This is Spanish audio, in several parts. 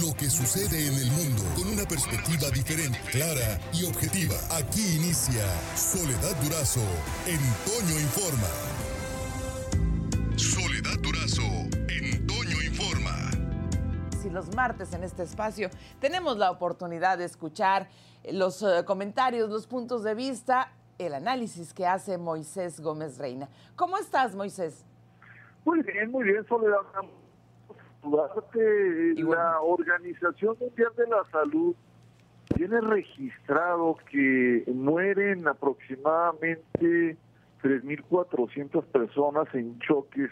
lo que sucede en el mundo con una perspectiva diferente, clara y objetiva. Aquí inicia Soledad Durazo en Toño Informa. Soledad Durazo en Toño Informa. Si los martes en este espacio tenemos la oportunidad de escuchar los eh, comentarios, los puntos de vista, el análisis que hace Moisés Gómez Reina. ¿Cómo estás, Moisés? Muy bien, muy bien, Soledad. La Organización Mundial de la Salud tiene registrado que mueren aproximadamente 3.400 personas en choques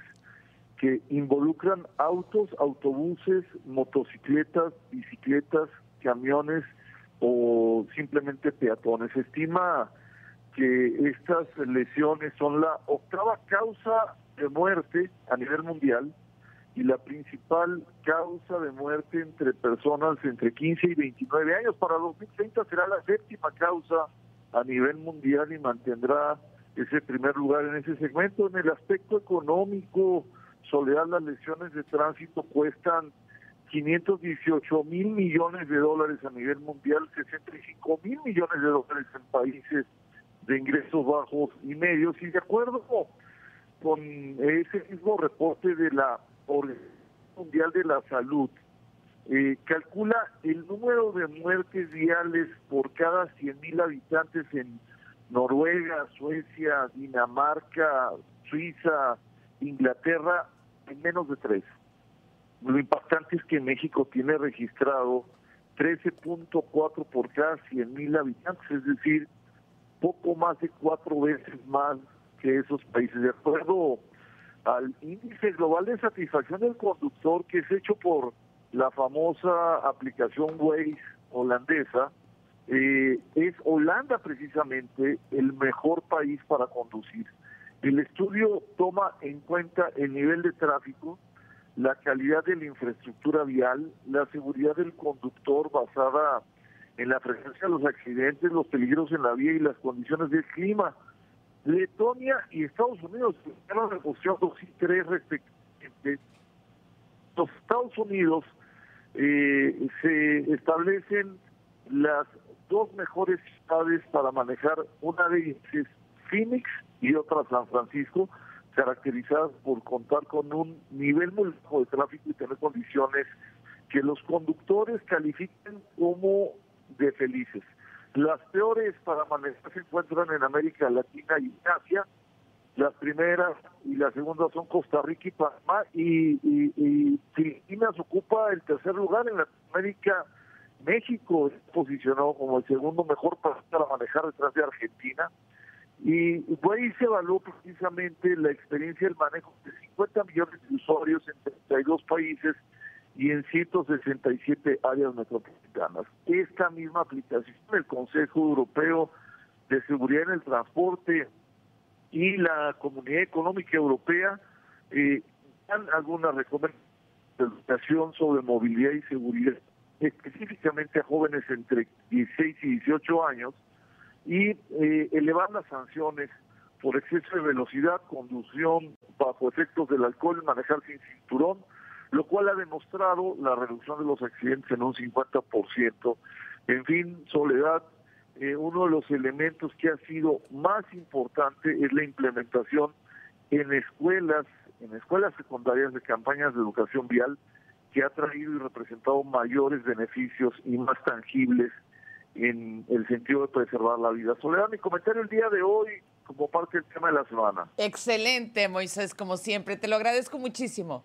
que involucran autos, autobuses, motocicletas, bicicletas, camiones o simplemente peatones. Se estima que estas lesiones son la octava causa de muerte a nivel mundial y la principal causa de muerte entre personas entre 15 y 29 años. Para 2030 será la séptima causa a nivel mundial y mantendrá ese primer lugar en ese segmento. En el aspecto económico, Soledad, las lesiones de tránsito cuestan 518 mil millones de dólares a nivel mundial, 65 mil millones de dólares en países de ingresos bajos y medios. Y de acuerdo con ese mismo reporte de la Organización Mundial de la Salud, eh, calcula el número de muertes viales por cada 100.000 habitantes en Noruega, Suecia, Dinamarca, Suiza, Inglaterra, en menos de tres. Lo impactante es que México tiene registrado 13.4 por cada 100.000 habitantes, es decir, poco más de cuatro veces más que esos países. De acuerdo al índice global de satisfacción del conductor que es hecho por la famosa aplicación Waze holandesa, eh, es Holanda precisamente el mejor país para conducir. El estudio toma en cuenta el nivel de tráfico, la calidad de la infraestructura vial, la seguridad del conductor basada en la presencia de los accidentes, los peligros en la vía y las condiciones del clima. Letonia y Estados Unidos la posición 2 y 3 respectivamente. Los Estados Unidos eh, se establecen las dos mejores ciudades para manejar, una de ellas Phoenix y otra San Francisco, caracterizadas por contar con un nivel muy bajo de tráfico y tener condiciones que los conductores califiquen como de felices. Las peores para manejar se encuentran en América Latina y Asia. Las primeras y las segundas son Costa Rica y Panamá y, y, Filipinas ocupa el tercer lugar en América. México es posicionado como el segundo mejor para manejar detrás de Argentina. Y ahí se evaluó precisamente la experiencia del manejo de 50 millones de usuarios en 32 países y en 167 áreas metropolitanas. Esta misma aplicación del Consejo Europeo de Seguridad en el Transporte y la Comunidad Económica Europea eh, dan algunas recomendaciones sobre movilidad y seguridad, específicamente a jóvenes entre 16 y 18 años, y eh, elevar las sanciones por exceso de velocidad, conducción bajo efectos del alcohol, manejar sin cinturón, lo cual ha demostrado la reducción de los accidentes en un 50%. En fin, Soledad, eh, uno de los elementos que ha sido más importante es la implementación en escuelas, en escuelas secundarias de campañas de educación vial que ha traído y representado mayores beneficios y más tangibles en el sentido de preservar la vida. Soledad, mi comentario el día de hoy como parte del tema de la semana. Excelente, Moisés, como siempre. Te lo agradezco muchísimo.